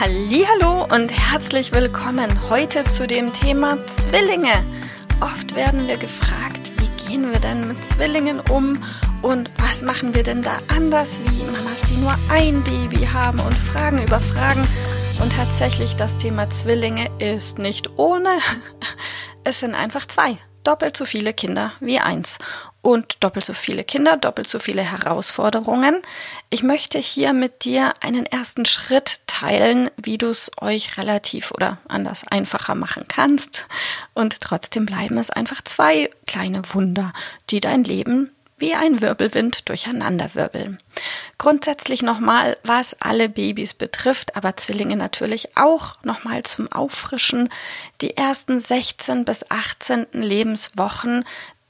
Hallo und herzlich willkommen heute zu dem Thema Zwillinge. Oft werden wir gefragt, wie gehen wir denn mit Zwillingen um und was machen wir denn da anders wie Mamas, die nur ein Baby haben und Fragen über Fragen. Und tatsächlich das Thema Zwillinge ist nicht ohne. Es sind einfach zwei doppelt so viele Kinder wie eins und doppelt so viele Kinder, doppelt so viele Herausforderungen. Ich möchte hier mit dir einen ersten Schritt teilen, wie du es euch relativ oder anders einfacher machen kannst. Und trotzdem bleiben es einfach zwei kleine Wunder, die dein Leben wie ein Wirbelwind durcheinanderwirbeln. Grundsätzlich nochmal, was alle Babys betrifft, aber Zwillinge natürlich auch nochmal zum Auffrischen. Die ersten 16 bis 18 Lebenswochen,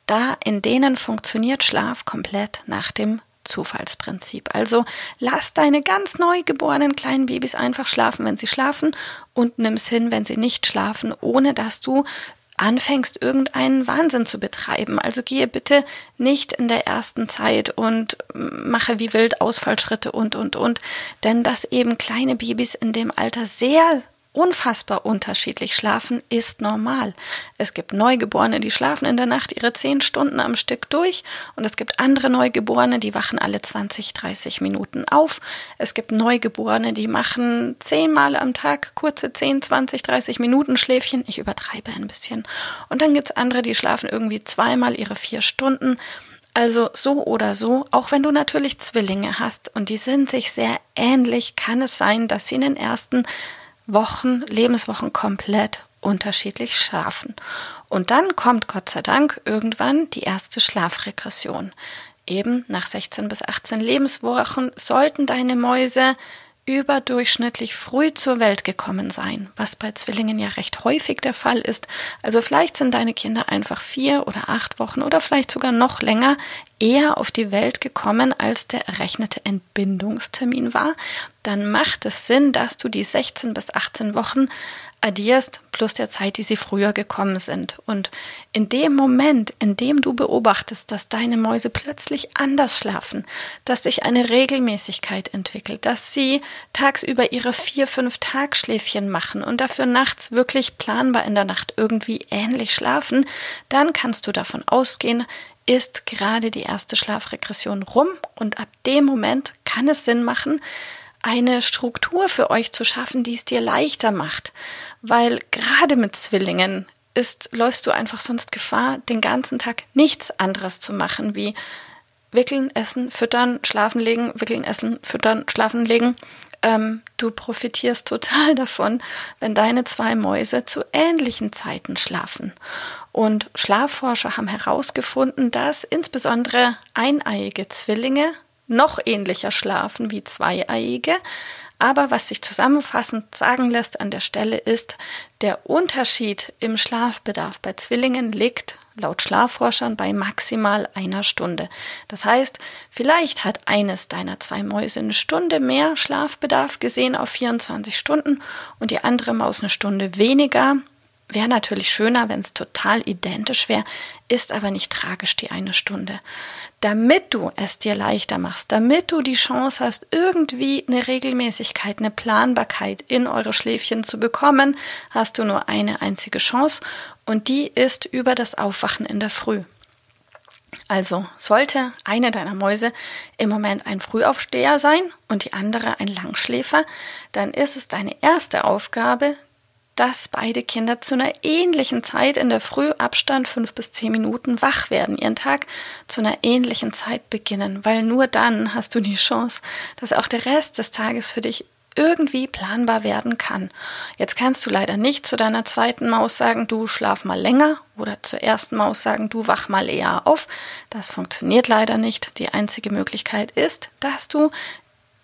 da in denen funktioniert Schlaf komplett nach dem Zufallsprinzip. Also lass deine ganz neugeborenen kleinen Babys einfach schlafen, wenn sie schlafen und nimm's hin, wenn sie nicht schlafen, ohne dass du anfängst, irgendeinen Wahnsinn zu betreiben. Also gehe bitte nicht in der ersten Zeit und mache wie wild Ausfallschritte und, und, und. Denn dass eben kleine Babys in dem Alter sehr unfassbar unterschiedlich schlafen, ist normal. Es gibt Neugeborene, die schlafen in der Nacht ihre zehn Stunden am Stück durch und es gibt andere Neugeborene, die wachen alle 20, 30 Minuten auf. Es gibt Neugeborene, die machen zehnmal am Tag kurze 10, 20, 30 Minuten Schläfchen. Ich übertreibe ein bisschen. Und dann gibt es andere, die schlafen irgendwie zweimal ihre vier Stunden. Also so oder so, auch wenn du natürlich Zwillinge hast und die sind sich sehr ähnlich, kann es sein, dass sie in den ersten Wochen, Lebenswochen komplett unterschiedlich schlafen. Und dann kommt Gott sei Dank irgendwann die erste Schlafregression. Eben nach 16 bis 18 Lebenswochen sollten deine Mäuse überdurchschnittlich früh zur Welt gekommen sein, was bei Zwillingen ja recht häufig der Fall ist. Also vielleicht sind deine Kinder einfach vier oder acht Wochen oder vielleicht sogar noch länger eher auf die Welt gekommen, als der errechnete Entbindungstermin war. Dann macht es Sinn, dass du die 16 bis 18 Wochen addierst plus der Zeit, die sie früher gekommen sind. Und in dem Moment, in dem du beobachtest, dass deine Mäuse plötzlich anders schlafen, dass sich eine Regelmäßigkeit entwickelt, dass sie tagsüber ihre vier, fünf Tagschläfchen machen und dafür nachts wirklich planbar in der Nacht irgendwie ähnlich schlafen, dann kannst du davon ausgehen, ist gerade die erste Schlafregression rum und ab dem Moment kann es Sinn machen, eine Struktur für euch zu schaffen, die es dir leichter macht. Weil gerade mit Zwillingen ist, läufst du einfach sonst Gefahr, den ganzen Tag nichts anderes zu machen, wie wickeln, essen, füttern, schlafen legen, wickeln, essen, füttern, schlafen legen. Ähm, du profitierst total davon, wenn deine zwei Mäuse zu ähnlichen Zeiten schlafen. Und Schlafforscher haben herausgefunden, dass insbesondere eineiige Zwillinge noch ähnlicher schlafen wie zweieiige. Aber was sich zusammenfassend sagen lässt an der Stelle ist, der Unterschied im Schlafbedarf bei Zwillingen liegt laut Schlafforschern bei maximal einer Stunde. Das heißt, vielleicht hat eines deiner zwei Mäuse eine Stunde mehr Schlafbedarf gesehen auf 24 Stunden und die andere Maus eine Stunde weniger. Wäre natürlich schöner, wenn es total identisch wäre, ist aber nicht tragisch die eine Stunde damit du es dir leichter machst, damit du die Chance hast, irgendwie eine Regelmäßigkeit, eine Planbarkeit in eure Schläfchen zu bekommen, hast du nur eine einzige Chance und die ist über das Aufwachen in der Früh. Also sollte eine deiner Mäuse im Moment ein Frühaufsteher sein und die andere ein Langschläfer, dann ist es deine erste Aufgabe, dass beide Kinder zu einer ähnlichen Zeit in der Früh Abstand fünf bis zehn Minuten wach werden, ihren Tag zu einer ähnlichen Zeit beginnen, weil nur dann hast du die Chance, dass auch der Rest des Tages für dich irgendwie planbar werden kann. Jetzt kannst du leider nicht zu deiner zweiten Maus sagen, du schlaf mal länger oder zur ersten Maus sagen, du wach mal eher auf. Das funktioniert leider nicht. Die einzige Möglichkeit ist, dass du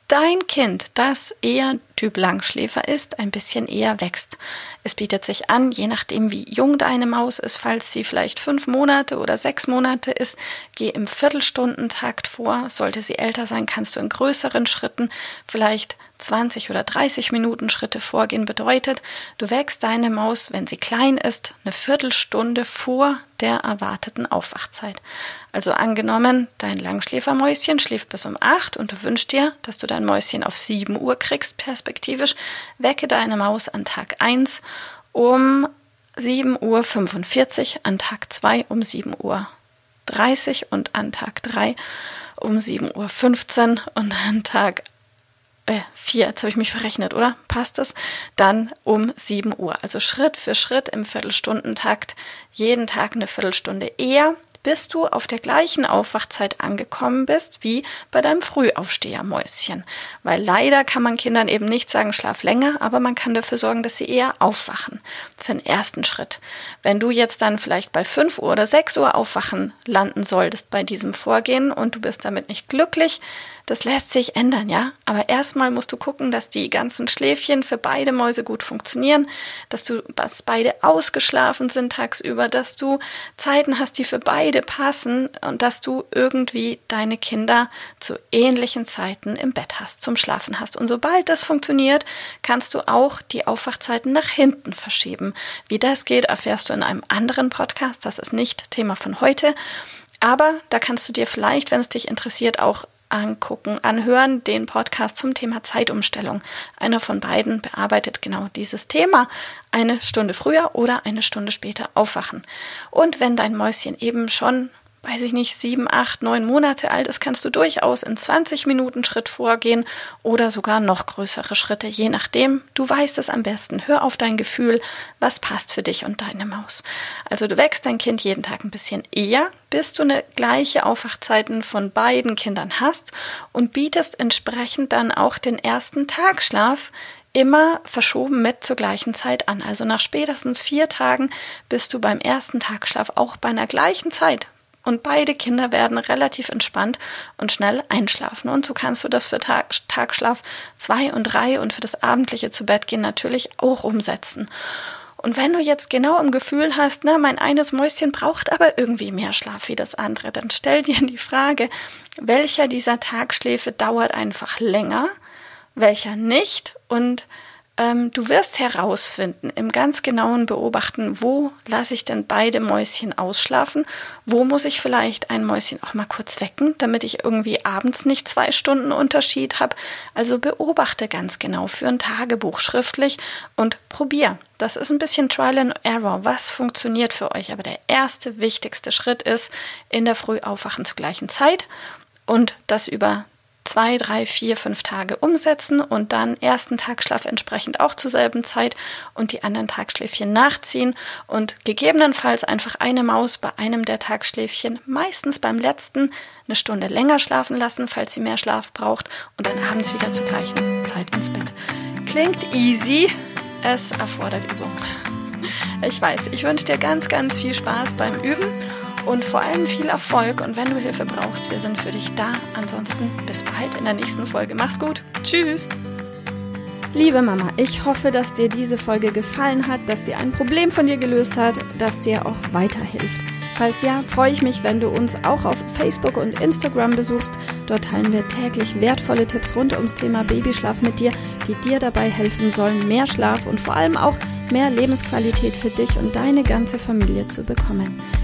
dein Kind, das eher Typ Langschläfer ist, ein bisschen eher wächst. Es bietet sich an, je nachdem wie jung deine Maus ist, falls sie vielleicht fünf Monate oder sechs Monate ist, geh im Viertelstundentakt vor. Sollte sie älter sein, kannst du in größeren Schritten vielleicht 20 oder 30 Minuten Schritte vorgehen bedeutet, du wächst deine Maus, wenn sie klein ist, eine Viertelstunde vor der erwarteten Aufwachzeit. Also angenommen, dein Langschläfermäuschen schläft bis um 8 und du wünschst dir, dass du dein Mäuschen auf 7 Uhr kriegst, perspektivisch, wecke deine Maus an Tag 1 um 7.45 Uhr, an Tag 2 um 7.30 Uhr und an Tag 3 um 7.15 Uhr und an Tag äh, vier, jetzt habe ich mich verrechnet, oder? Passt es? Dann um 7 Uhr. Also Schritt für Schritt im Viertelstundentakt, jeden Tag eine Viertelstunde eher bis du auf der gleichen Aufwachzeit angekommen bist wie bei deinem Frühaufstehermäuschen. Weil leider kann man Kindern eben nicht sagen, schlaf länger, aber man kann dafür sorgen, dass sie eher aufwachen. Für den ersten Schritt. Wenn du jetzt dann vielleicht bei 5 Uhr oder 6 Uhr aufwachen landen solltest bei diesem Vorgehen und du bist damit nicht glücklich, das lässt sich ändern, ja. Aber erstmal musst du gucken, dass die ganzen Schläfchen für beide Mäuse gut funktionieren, dass du, dass beide ausgeschlafen sind tagsüber, dass du Zeiten hast, die für beide passen und dass du irgendwie deine Kinder zu ähnlichen Zeiten im Bett hast, zum Schlafen hast. Und sobald das funktioniert, kannst du auch die Aufwachzeiten nach hinten verschieben. Wie das geht, erfährst du in einem anderen Podcast. Das ist nicht Thema von heute. Aber da kannst du dir vielleicht, wenn es dich interessiert, auch angucken, anhören, den Podcast zum Thema Zeitumstellung. Einer von beiden bearbeitet genau dieses Thema. Eine Stunde früher oder eine Stunde später aufwachen. Und wenn dein Mäuschen eben schon weiß ich nicht, sieben, acht, neun Monate alt ist, kannst du durchaus in 20 Minuten Schritt vorgehen oder sogar noch größere Schritte, je nachdem. Du weißt es am besten. Hör auf dein Gefühl, was passt für dich und deine Maus. Also du wächst dein Kind jeden Tag ein bisschen eher, bis du eine gleiche Aufwachzeiten von beiden Kindern hast und bietest entsprechend dann auch den ersten Tagschlaf immer verschoben mit zur gleichen Zeit an. Also nach spätestens vier Tagen bist du beim ersten Tagschlaf auch bei einer gleichen Zeit und beide Kinder werden relativ entspannt und schnell einschlafen. Und so kannst du das für Tag, Tagschlaf zwei und drei und für das abendliche zu Bett gehen natürlich auch umsetzen. Und wenn du jetzt genau im Gefühl hast, na, mein eines Mäuschen braucht aber irgendwie mehr Schlaf wie das andere, dann stell dir die Frage, welcher dieser Tagschläfe dauert einfach länger, welcher nicht und ähm, du wirst herausfinden, im ganz genauen Beobachten, wo lasse ich denn beide Mäuschen ausschlafen, wo muss ich vielleicht ein Mäuschen auch mal kurz wecken, damit ich irgendwie abends nicht zwei Stunden Unterschied habe. Also beobachte ganz genau für ein Tagebuch schriftlich und probier. Das ist ein bisschen Trial and Error. Was funktioniert für euch? Aber der erste wichtigste Schritt ist, in der Früh aufwachen zur gleichen Zeit und das über zwei, drei, vier, fünf Tage umsetzen und dann ersten Tagschlaf entsprechend auch zur selben Zeit und die anderen Tagschläfchen nachziehen und gegebenenfalls einfach eine Maus bei einem der Tagschläfchen, meistens beim letzten, eine Stunde länger schlafen lassen, falls sie mehr Schlaf braucht und dann abends wieder zur gleichen Zeit ins Bett. Klingt easy, es erfordert Übung. Ich weiß, ich wünsche dir ganz, ganz viel Spaß beim Üben und vor allem viel Erfolg. Und wenn du Hilfe brauchst, wir sind für dich da. Ansonsten bis bald in der nächsten Folge. Mach's gut. Tschüss. Liebe Mama, ich hoffe, dass dir diese Folge gefallen hat, dass sie ein Problem von dir gelöst hat, dass dir auch weiterhilft. Falls ja, freue ich mich, wenn du uns auch auf Facebook und Instagram besuchst. Dort teilen wir täglich wertvolle Tipps rund ums Thema Babyschlaf mit dir, die dir dabei helfen sollen, mehr Schlaf und vor allem auch mehr Lebensqualität für dich und deine ganze Familie zu bekommen.